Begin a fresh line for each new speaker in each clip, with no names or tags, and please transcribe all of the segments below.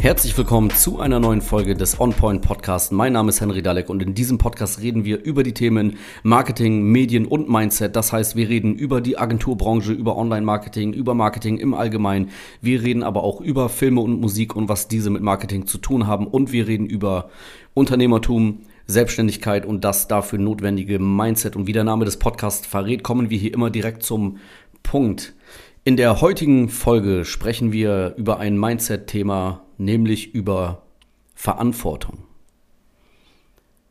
Herzlich willkommen zu einer neuen Folge des On Point Podcast. Mein Name ist Henry Dalek und in diesem Podcast reden wir über die Themen Marketing, Medien und Mindset. Das heißt, wir reden über die Agenturbranche, über Online-Marketing, über Marketing im Allgemeinen. Wir reden aber auch über Filme und Musik und was diese mit Marketing zu tun haben. Und wir reden über Unternehmertum, Selbstständigkeit und das dafür notwendige Mindset. Und wie der Name des Podcasts verrät, kommen wir hier immer direkt zum Punkt. In der heutigen Folge sprechen wir über ein Mindset-Thema, nämlich über Verantwortung.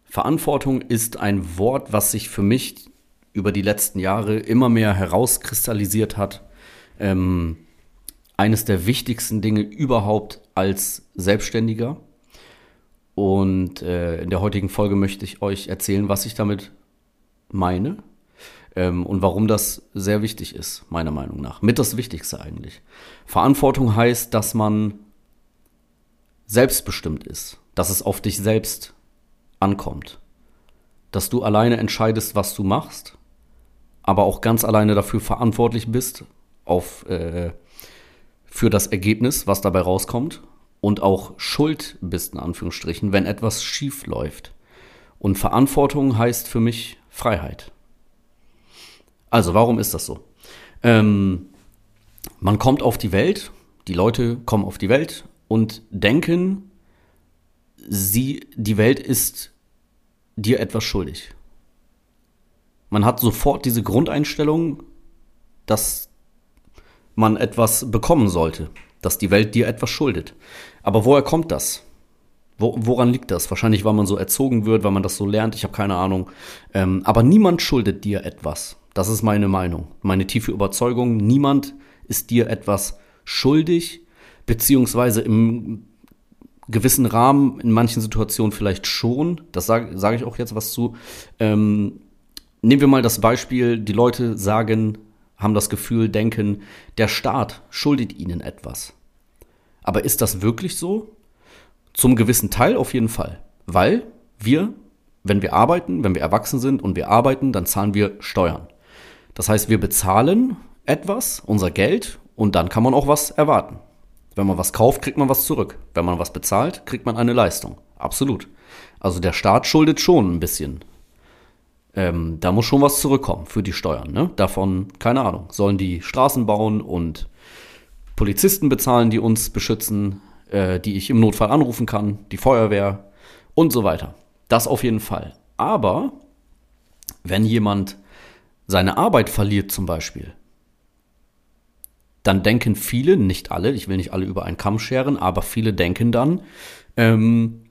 Verantwortung ist ein Wort, was sich für mich über die letzten Jahre immer mehr herauskristallisiert hat. Ähm, eines der wichtigsten Dinge überhaupt als Selbstständiger. Und äh, in der heutigen Folge möchte ich euch erzählen, was ich damit meine ähm, und warum das sehr wichtig ist, meiner Meinung nach. Mit das Wichtigste eigentlich. Verantwortung heißt, dass man selbstbestimmt ist, dass es auf dich selbst ankommt, dass du alleine entscheidest, was du machst, aber auch ganz alleine dafür verantwortlich bist auf, äh, für das Ergebnis, was dabei rauskommt und auch schuld bist, in Anführungsstrichen, wenn etwas schief läuft. Und Verantwortung heißt für mich Freiheit. Also, warum ist das so? Ähm, man kommt auf die Welt, die Leute kommen auf die Welt und denken, sie, die Welt ist dir etwas schuldig. Man hat sofort diese Grundeinstellung, dass man etwas bekommen sollte, dass die Welt dir etwas schuldet. Aber woher kommt das? Wo, woran liegt das? Wahrscheinlich, weil man so erzogen wird, weil man das so lernt, ich habe keine Ahnung. Ähm, aber niemand schuldet dir etwas. Das ist meine Meinung, meine tiefe Überzeugung. Niemand ist dir etwas schuldig, beziehungsweise im gewissen Rahmen, in manchen Situationen vielleicht schon. Das sage sag ich auch jetzt was zu. Ähm, nehmen wir mal das Beispiel, die Leute sagen, haben das Gefühl, denken, der Staat schuldet ihnen etwas. Aber ist das wirklich so? Zum gewissen Teil auf jeden Fall. Weil wir, wenn wir arbeiten, wenn wir erwachsen sind und wir arbeiten, dann zahlen wir Steuern. Das heißt, wir bezahlen etwas, unser Geld, und dann kann man auch was erwarten. Wenn man was kauft, kriegt man was zurück. Wenn man was bezahlt, kriegt man eine Leistung. Absolut. Also der Staat schuldet schon ein bisschen. Ähm, da muss schon was zurückkommen für die Steuern. Ne? Davon, keine Ahnung, sollen die Straßen bauen und Polizisten bezahlen, die uns beschützen, äh, die ich im Notfall anrufen kann, die Feuerwehr und so weiter. Das auf jeden Fall. Aber wenn jemand seine Arbeit verliert zum Beispiel, dann denken viele, nicht alle, ich will nicht alle über einen Kamm scheren, aber viele denken dann, ähm,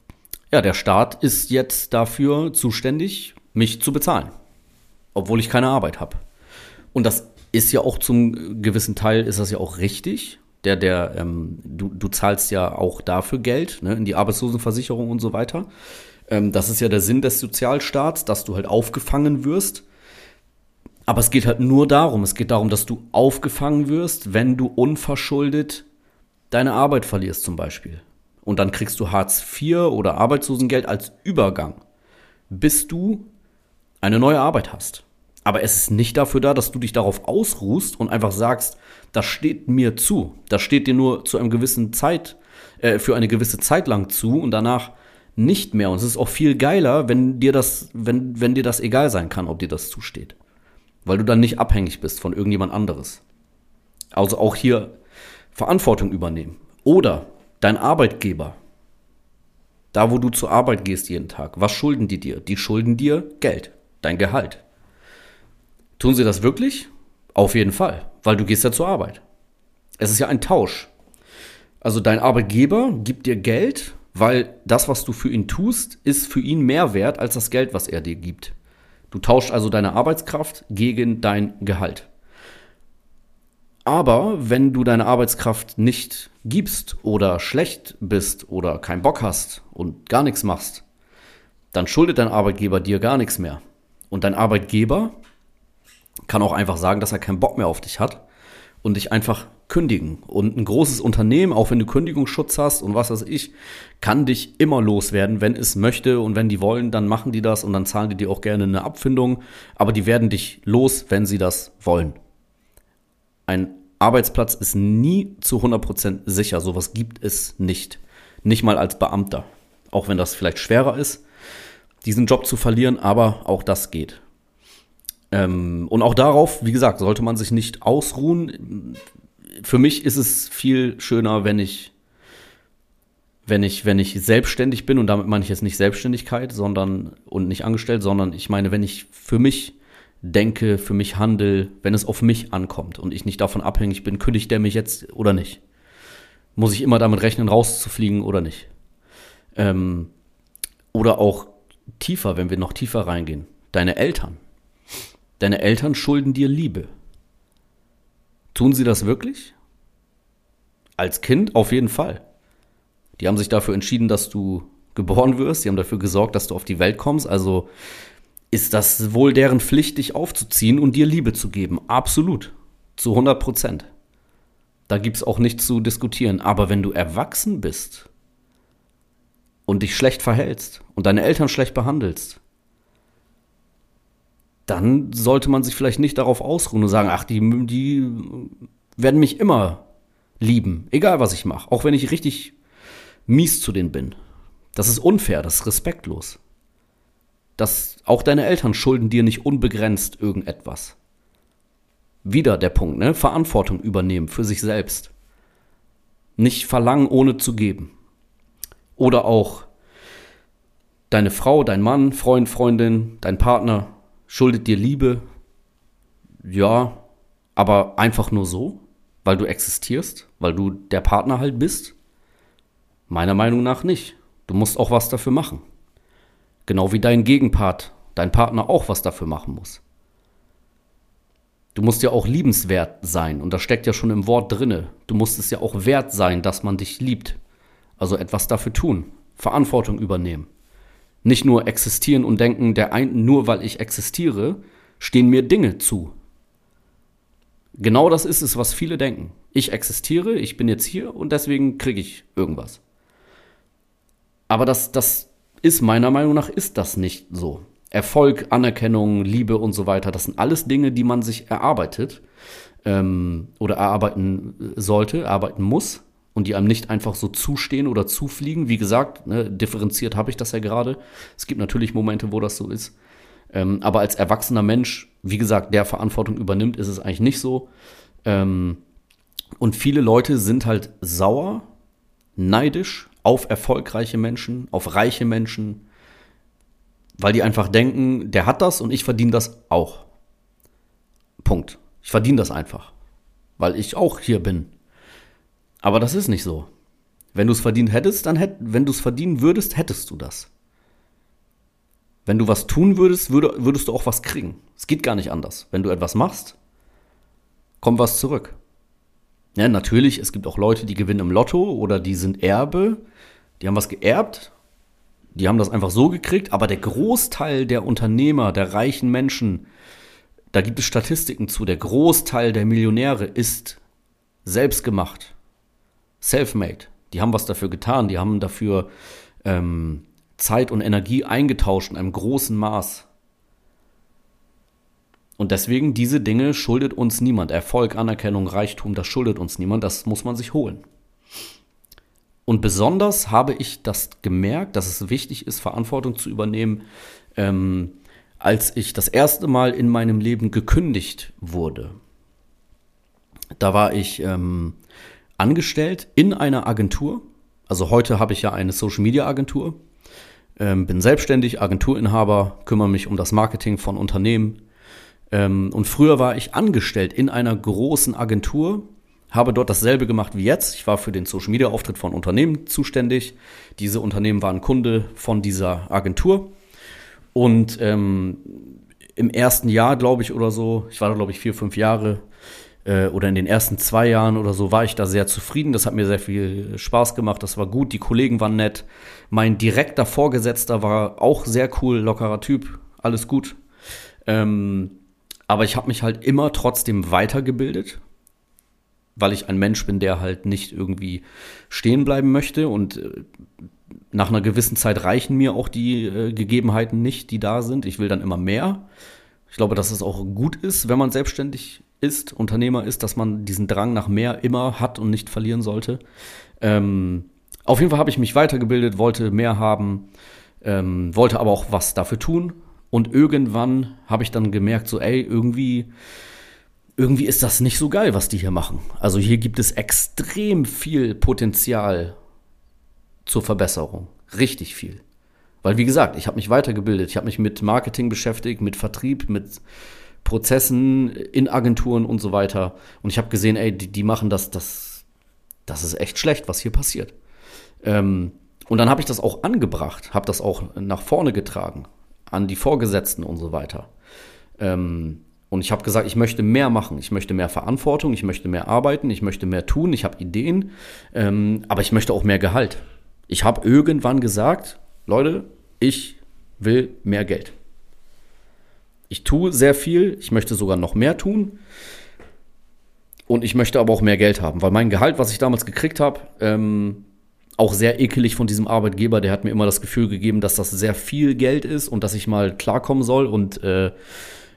ja, der Staat ist jetzt dafür zuständig, mich zu bezahlen, obwohl ich keine Arbeit habe. Und das ist ja auch zum gewissen Teil, ist das ja auch richtig. Der, der, ähm, du, du zahlst ja auch dafür Geld, ne, in die Arbeitslosenversicherung und so weiter. Ähm, das ist ja der Sinn des Sozialstaats, dass du halt aufgefangen wirst aber es geht halt nur darum, es geht darum, dass du aufgefangen wirst, wenn du unverschuldet deine Arbeit verlierst zum Beispiel. Und dann kriegst du Hartz IV oder Arbeitslosengeld als Übergang, bis du eine neue Arbeit hast. Aber es ist nicht dafür da, dass du dich darauf ausruhst und einfach sagst, das steht mir zu. Das steht dir nur zu einem gewissen Zeit, äh, für eine gewisse Zeit lang zu und danach nicht mehr. Und es ist auch viel geiler, wenn dir das, wenn, wenn dir das egal sein kann, ob dir das zusteht weil du dann nicht abhängig bist von irgendjemand anderes. Also auch hier Verantwortung übernehmen. Oder dein Arbeitgeber, da wo du zur Arbeit gehst jeden Tag, was schulden die dir? Die schulden dir Geld, dein Gehalt. Tun sie das wirklich? Auf jeden Fall, weil du gehst ja zur Arbeit. Es ist ja ein Tausch. Also dein Arbeitgeber gibt dir Geld, weil das, was du für ihn tust, ist für ihn mehr wert als das Geld, was er dir gibt. Du tauschst also deine Arbeitskraft gegen dein Gehalt. Aber wenn du deine Arbeitskraft nicht gibst oder schlecht bist oder keinen Bock hast und gar nichts machst, dann schuldet dein Arbeitgeber dir gar nichts mehr. Und dein Arbeitgeber kann auch einfach sagen, dass er keinen Bock mehr auf dich hat und dich einfach kündigen. Und ein großes Unternehmen, auch wenn du Kündigungsschutz hast und was weiß ich, kann dich immer loswerden, wenn es möchte und wenn die wollen, dann machen die das und dann zahlen die dir auch gerne eine Abfindung, aber die werden dich los, wenn sie das wollen. Ein Arbeitsplatz ist nie zu 100% sicher, sowas gibt es nicht. Nicht mal als Beamter. Auch wenn das vielleicht schwerer ist, diesen Job zu verlieren, aber auch das geht. Ähm, und auch darauf, wie gesagt, sollte man sich nicht ausruhen. Für mich ist es viel schöner, wenn ich, wenn ich, wenn ich selbstständig bin, und damit meine ich jetzt nicht Selbstständigkeit, sondern und nicht angestellt, sondern ich meine, wenn ich für mich denke, für mich handel, wenn es auf mich ankommt und ich nicht davon abhängig bin, kündigt der mich jetzt oder nicht. Muss ich immer damit rechnen, rauszufliegen oder nicht. Ähm, oder auch tiefer, wenn wir noch tiefer reingehen. Deine Eltern. Deine Eltern schulden dir Liebe. Tun sie das wirklich? Als Kind auf jeden Fall. Die haben sich dafür entschieden, dass du geboren wirst. Die haben dafür gesorgt, dass du auf die Welt kommst. Also ist das wohl deren Pflicht, dich aufzuziehen und dir Liebe zu geben. Absolut. Zu 100 Prozent. Da gibt es auch nichts zu diskutieren. Aber wenn du erwachsen bist und dich schlecht verhältst und deine Eltern schlecht behandelst, dann sollte man sich vielleicht nicht darauf ausruhen und sagen, ach, die, die werden mich immer lieben, egal was ich mache, auch wenn ich richtig mies zu denen bin. Das ist unfair, das ist respektlos. Das, auch deine Eltern schulden dir nicht unbegrenzt irgendetwas. Wieder der Punkt, ne? Verantwortung übernehmen für sich selbst. Nicht verlangen, ohne zu geben. Oder auch deine Frau, dein Mann, Freund, Freundin, dein Partner schuldet dir Liebe, ja, aber einfach nur so, weil du existierst, weil du der Partner halt bist? Meiner Meinung nach nicht. Du musst auch was dafür machen. Genau wie dein Gegenpart, dein Partner auch was dafür machen muss. Du musst ja auch liebenswert sein und das steckt ja schon im Wort drinne. Du musst es ja auch wert sein, dass man dich liebt. Also etwas dafür tun, Verantwortung übernehmen. Nicht nur existieren und denken, der ein, nur weil ich existiere, stehen mir Dinge zu. Genau das ist es, was viele denken. Ich existiere, ich bin jetzt hier und deswegen kriege ich irgendwas. Aber das, das ist meiner Meinung nach ist das nicht so. Erfolg, Anerkennung, Liebe und so weiter, das sind alles Dinge, die man sich erarbeitet ähm, oder erarbeiten sollte, erarbeiten muss und die einem nicht einfach so zustehen oder zufliegen. Wie gesagt, ne, differenziert habe ich das ja gerade. Es gibt natürlich Momente, wo das so ist. Ähm, aber als erwachsener Mensch, wie gesagt, der Verantwortung übernimmt, ist es eigentlich nicht so. Ähm, und viele Leute sind halt sauer, neidisch auf erfolgreiche Menschen, auf reiche Menschen, weil die einfach denken, der hat das und ich verdiene das auch. Punkt. Ich verdiene das einfach, weil ich auch hier bin. Aber das ist nicht so. Wenn du es verdient hättest, dann hätt, wenn du es verdienen würdest, hättest du das. Wenn du was tun würdest, würde, würdest du auch was kriegen. Es geht gar nicht anders. Wenn du etwas machst, kommt was zurück. Ja, natürlich, es gibt auch Leute, die gewinnen im Lotto oder die sind Erbe, die haben was geerbt, die haben das einfach so gekriegt, aber der Großteil der Unternehmer, der reichen Menschen, da gibt es Statistiken zu, der Großteil der Millionäre ist selbst gemacht self-made. Die haben was dafür getan, die haben dafür ähm, Zeit und Energie eingetauscht in einem großen Maß. Und deswegen, diese Dinge schuldet uns niemand. Erfolg, Anerkennung, Reichtum, das schuldet uns niemand, das muss man sich holen. Und besonders habe ich das gemerkt, dass es wichtig ist, Verantwortung zu übernehmen, ähm, als ich das erste Mal in meinem Leben gekündigt wurde. Da war ich ähm, angestellt in einer Agentur. Also heute habe ich ja eine Social Media Agentur, ähm, bin selbstständig, Agenturinhaber, kümmere mich um das Marketing von Unternehmen. Ähm, und früher war ich angestellt in einer großen Agentur, habe dort dasselbe gemacht wie jetzt. Ich war für den Social Media Auftritt von Unternehmen zuständig. Diese Unternehmen waren Kunde von dieser Agentur. Und ähm, im ersten Jahr, glaube ich, oder so, ich war da, glaube ich, vier, fünf Jahre, äh, oder in den ersten zwei Jahren oder so war ich da sehr zufrieden. Das hat mir sehr viel Spaß gemacht. Das war gut. Die Kollegen waren nett. Mein direkter Vorgesetzter war auch sehr cool, lockerer Typ. Alles gut. Ähm, aber ich habe mich halt immer trotzdem weitergebildet, weil ich ein Mensch bin, der halt nicht irgendwie stehen bleiben möchte. Und äh, nach einer gewissen Zeit reichen mir auch die äh, Gegebenheiten nicht, die da sind. Ich will dann immer mehr. Ich glaube, dass es auch gut ist, wenn man selbstständig ist, Unternehmer ist, dass man diesen Drang nach mehr immer hat und nicht verlieren sollte. Ähm, Auf jeden Fall habe ich mich weitergebildet, wollte mehr haben, ähm, wollte aber auch was dafür tun. Und irgendwann habe ich dann gemerkt, so, ey, irgendwie, irgendwie ist das nicht so geil, was die hier machen. Also hier gibt es extrem viel Potenzial zur Verbesserung. Richtig viel. Weil, wie gesagt, ich habe mich weitergebildet. Ich habe mich mit Marketing beschäftigt, mit Vertrieb, mit Prozessen in Agenturen und so weiter. Und ich habe gesehen, ey, die, die, machen das, das, das ist echt schlecht, was hier passiert. Ähm, und dann habe ich das auch angebracht, habe das auch nach vorne getragen, an die Vorgesetzten und so weiter. Ähm, und ich habe gesagt, ich möchte mehr machen, ich möchte mehr Verantwortung, ich möchte mehr arbeiten, ich möchte mehr tun, ich habe Ideen, ähm, aber ich möchte auch mehr Gehalt. Ich habe irgendwann gesagt, Leute, ich will mehr Geld. Ich tue sehr viel, ich möchte sogar noch mehr tun. Und ich möchte aber auch mehr Geld haben, weil mein Gehalt, was ich damals gekriegt habe, ähm, auch sehr ekelig von diesem Arbeitgeber, der hat mir immer das Gefühl gegeben, dass das sehr viel Geld ist und dass ich mal klarkommen soll. Und äh,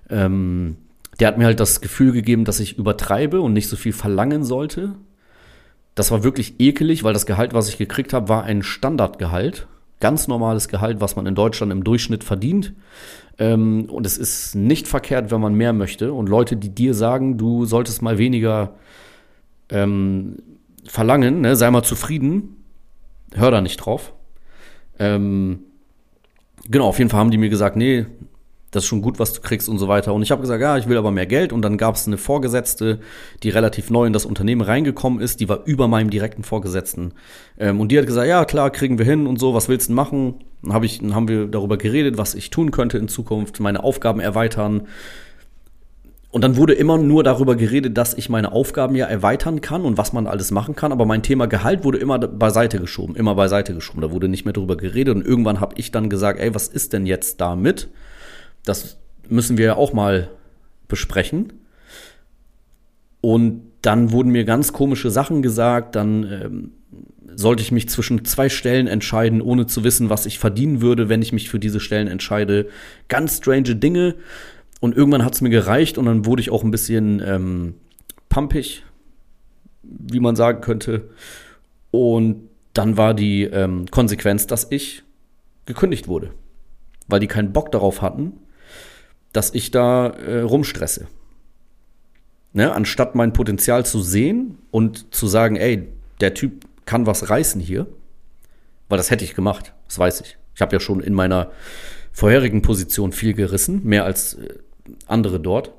ähm, der hat mir halt das Gefühl gegeben, dass ich übertreibe und nicht so viel verlangen sollte. Das war wirklich ekelig, weil das Gehalt, was ich gekriegt habe, war ein Standardgehalt. Ganz normales Gehalt, was man in Deutschland im Durchschnitt verdient. Ähm, und es ist nicht verkehrt, wenn man mehr möchte. Und Leute, die dir sagen, du solltest mal weniger ähm, verlangen, ne, sei mal zufrieden, hör da nicht drauf. Ähm, genau, auf jeden Fall haben die mir gesagt, nee, das ist schon gut, was du kriegst und so weiter. Und ich habe gesagt, ja, ich will aber mehr Geld. Und dann gab es eine Vorgesetzte, die relativ neu in das Unternehmen reingekommen ist, die war über meinem direkten Vorgesetzten. Ähm, und die hat gesagt, ja, klar, kriegen wir hin und so, was willst du machen? Dann, hab ich, dann haben wir darüber geredet, was ich tun könnte in Zukunft, meine Aufgaben erweitern. Und dann wurde immer nur darüber geredet, dass ich meine Aufgaben ja erweitern kann und was man alles machen kann. Aber mein Thema Gehalt wurde immer beiseite geschoben, immer beiseite geschoben. Da wurde nicht mehr darüber geredet. Und irgendwann habe ich dann gesagt, ey, was ist denn jetzt damit? Das müssen wir auch mal besprechen. Und dann wurden mir ganz komische Sachen gesagt. Dann ähm, sollte ich mich zwischen zwei Stellen entscheiden, ohne zu wissen, was ich verdienen würde, wenn ich mich für diese Stellen entscheide. Ganz strange Dinge. Und irgendwann hat es mir gereicht und dann wurde ich auch ein bisschen ähm, pumpig, wie man sagen könnte. Und dann war die ähm, Konsequenz, dass ich gekündigt wurde, weil die keinen Bock darauf hatten, dass ich da äh, rumstresse. Ne? Anstatt mein Potenzial zu sehen und zu sagen, ey, der Typ kann was reißen hier, weil das hätte ich gemacht, das weiß ich. Ich habe ja schon in meiner vorherigen Position viel gerissen, mehr als äh, andere dort.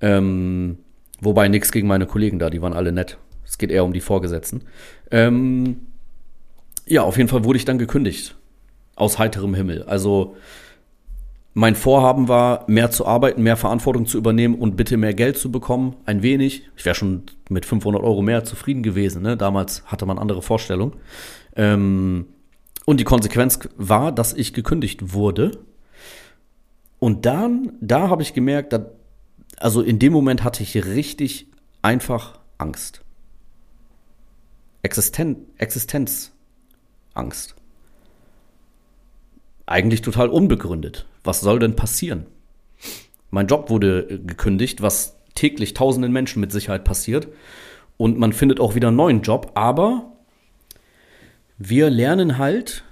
Ähm, wobei nichts gegen meine Kollegen da, die waren alle nett. Es geht eher um die Vorgesetzten. Ähm, ja, auf jeden Fall wurde ich dann gekündigt. Aus heiterem Himmel. Also mein Vorhaben war, mehr zu arbeiten, mehr Verantwortung zu übernehmen und bitte mehr Geld zu bekommen. Ein wenig. Ich wäre schon mit 500 Euro mehr zufrieden gewesen. Ne? Damals hatte man andere Vorstellungen. Ähm, und die Konsequenz war, dass ich gekündigt wurde. Und dann, da habe ich gemerkt, dass, also in dem Moment hatte ich richtig einfach Angst. Existen Existenzangst eigentlich total unbegründet. Was soll denn passieren? Mein Job wurde äh, gekündigt, was täglich tausenden Menschen mit Sicherheit passiert. Und man findet auch wieder einen neuen Job. Aber wir lernen halt,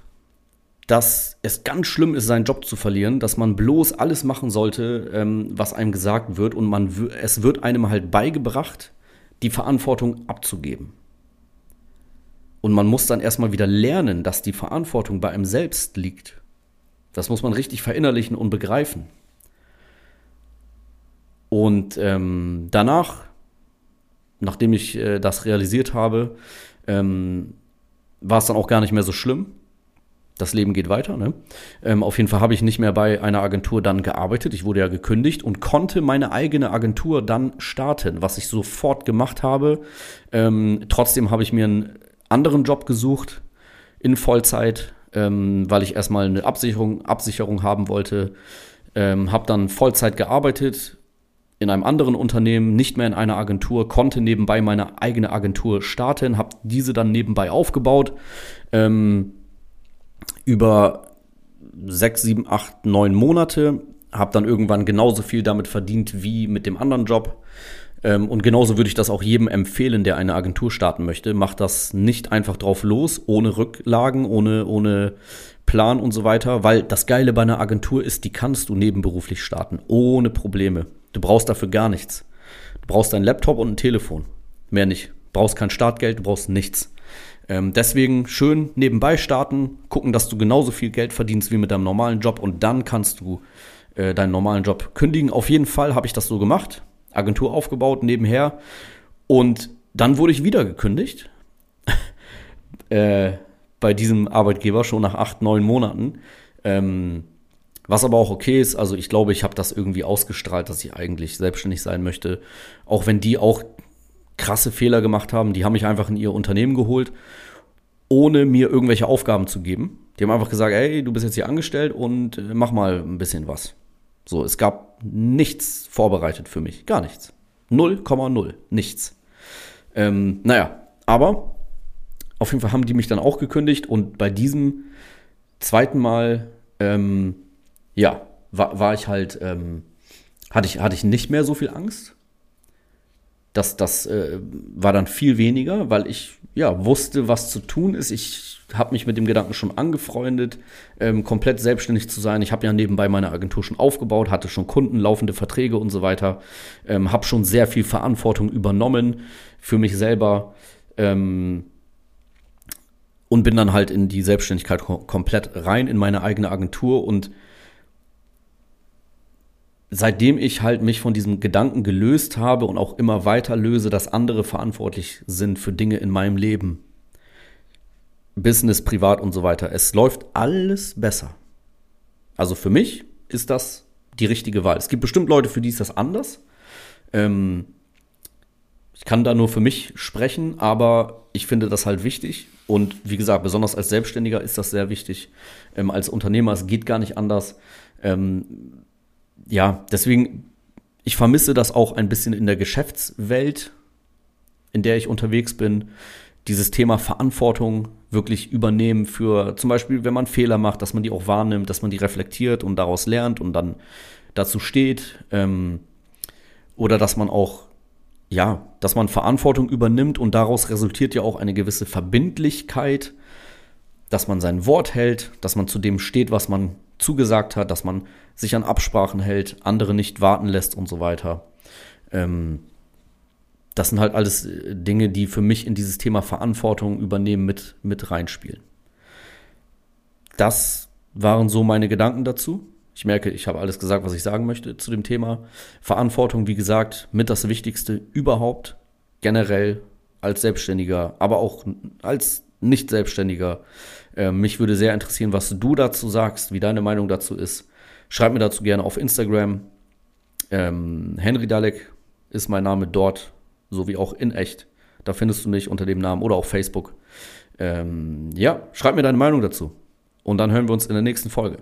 dass es ganz schlimm ist, seinen Job zu verlieren, dass man bloß alles machen sollte, ähm, was einem gesagt wird. Und man, es wird einem halt beigebracht, die Verantwortung abzugeben. Und man muss dann erstmal wieder lernen, dass die Verantwortung bei einem selbst liegt. Das muss man richtig verinnerlichen und begreifen. Und ähm, danach, nachdem ich äh, das realisiert habe, ähm, war es dann auch gar nicht mehr so schlimm. Das Leben geht weiter. Ne? Ähm, auf jeden Fall habe ich nicht mehr bei einer Agentur dann gearbeitet. Ich wurde ja gekündigt und konnte meine eigene Agentur dann starten, was ich sofort gemacht habe. Ähm, trotzdem habe ich mir einen anderen Job gesucht in Vollzeit ähm, weil ich erstmal eine Absicherung, Absicherung haben wollte. Ähm, habe dann Vollzeit gearbeitet in einem anderen Unternehmen, nicht mehr in einer Agentur, konnte nebenbei meine eigene Agentur starten, habe diese dann nebenbei aufgebaut. Ähm, über sechs, sieben, acht, neun Monate, habe dann irgendwann genauso viel damit verdient wie mit dem anderen Job. Ähm, und genauso würde ich das auch jedem empfehlen, der eine Agentur starten möchte. Macht das nicht einfach drauf los, ohne Rücklagen, ohne, ohne Plan und so weiter, weil das Geile bei einer Agentur ist, die kannst du nebenberuflich starten, ohne Probleme. Du brauchst dafür gar nichts. Du brauchst deinen Laptop und ein Telefon. Mehr nicht. Du brauchst kein Startgeld, du brauchst nichts. Ähm, deswegen schön nebenbei starten, gucken, dass du genauso viel Geld verdienst wie mit deinem normalen Job und dann kannst du äh, deinen normalen Job kündigen. Auf jeden Fall habe ich das so gemacht. Agentur aufgebaut nebenher. Und dann wurde ich wieder gekündigt. äh, bei diesem Arbeitgeber schon nach acht, neun Monaten. Ähm, was aber auch okay ist, also ich glaube, ich habe das irgendwie ausgestrahlt, dass ich eigentlich selbstständig sein möchte. Auch wenn die auch krasse Fehler gemacht haben, die haben mich einfach in ihr Unternehmen geholt, ohne mir irgendwelche Aufgaben zu geben. Die haben einfach gesagt, ey, du bist jetzt hier angestellt und äh, mach mal ein bisschen was. So, es gab nichts vorbereitet für mich. Gar nichts. 0,0. Nichts. Ähm, naja, aber auf jeden Fall haben die mich dann auch gekündigt und bei diesem zweiten Mal, ähm, ja, war, war ich halt, ähm, hatte, ich, hatte ich nicht mehr so viel Angst. Das, das äh, war dann viel weniger, weil ich ja wusste, was zu tun ist. Ich habe mich mit dem Gedanken schon angefreundet, ähm, komplett selbstständig zu sein. Ich habe ja nebenbei meine Agentur schon aufgebaut, hatte schon Kunden, laufende Verträge und so weiter, ähm, habe schon sehr viel Verantwortung übernommen für mich selber ähm, und bin dann halt in die Selbstständigkeit kom komplett rein in meine eigene Agentur und seitdem ich halt mich von diesem Gedanken gelöst habe und auch immer weiter löse, dass andere verantwortlich sind für Dinge in meinem Leben, Business, privat und so weiter. Es läuft alles besser. Also für mich ist das die richtige Wahl. Es gibt bestimmt Leute, für die ist das anders. Ähm, ich kann da nur für mich sprechen, aber ich finde das halt wichtig. Und wie gesagt, besonders als Selbstständiger ist das sehr wichtig. Ähm, als Unternehmer, es geht gar nicht anders. Ähm, ja, deswegen, ich vermisse das auch ein bisschen in der Geschäftswelt, in der ich unterwegs bin dieses Thema Verantwortung wirklich übernehmen für zum Beispiel, wenn man Fehler macht, dass man die auch wahrnimmt, dass man die reflektiert und daraus lernt und dann dazu steht. Ähm, oder dass man auch, ja, dass man Verantwortung übernimmt und daraus resultiert ja auch eine gewisse Verbindlichkeit, dass man sein Wort hält, dass man zu dem steht, was man zugesagt hat, dass man sich an Absprachen hält, andere nicht warten lässt und so weiter. Ähm, das sind halt alles äh, Dinge, die für mich in dieses Thema Verantwortung übernehmen mit, mit reinspielen. Das waren so meine Gedanken dazu. Ich merke, ich habe alles gesagt, was ich sagen möchte zu dem Thema. Verantwortung, wie gesagt, mit das Wichtigste überhaupt, generell als Selbstständiger, aber auch als Nicht-Selbstständiger. Äh, mich würde sehr interessieren, was du dazu sagst, wie deine Meinung dazu ist. Schreib mir dazu gerne auf Instagram. Ähm, Henry Dalek ist mein Name dort sowie auch in echt. Da findest du mich unter dem Namen oder auch Facebook. Ähm, ja, schreib mir deine Meinung dazu. Und dann hören wir uns in der nächsten Folge.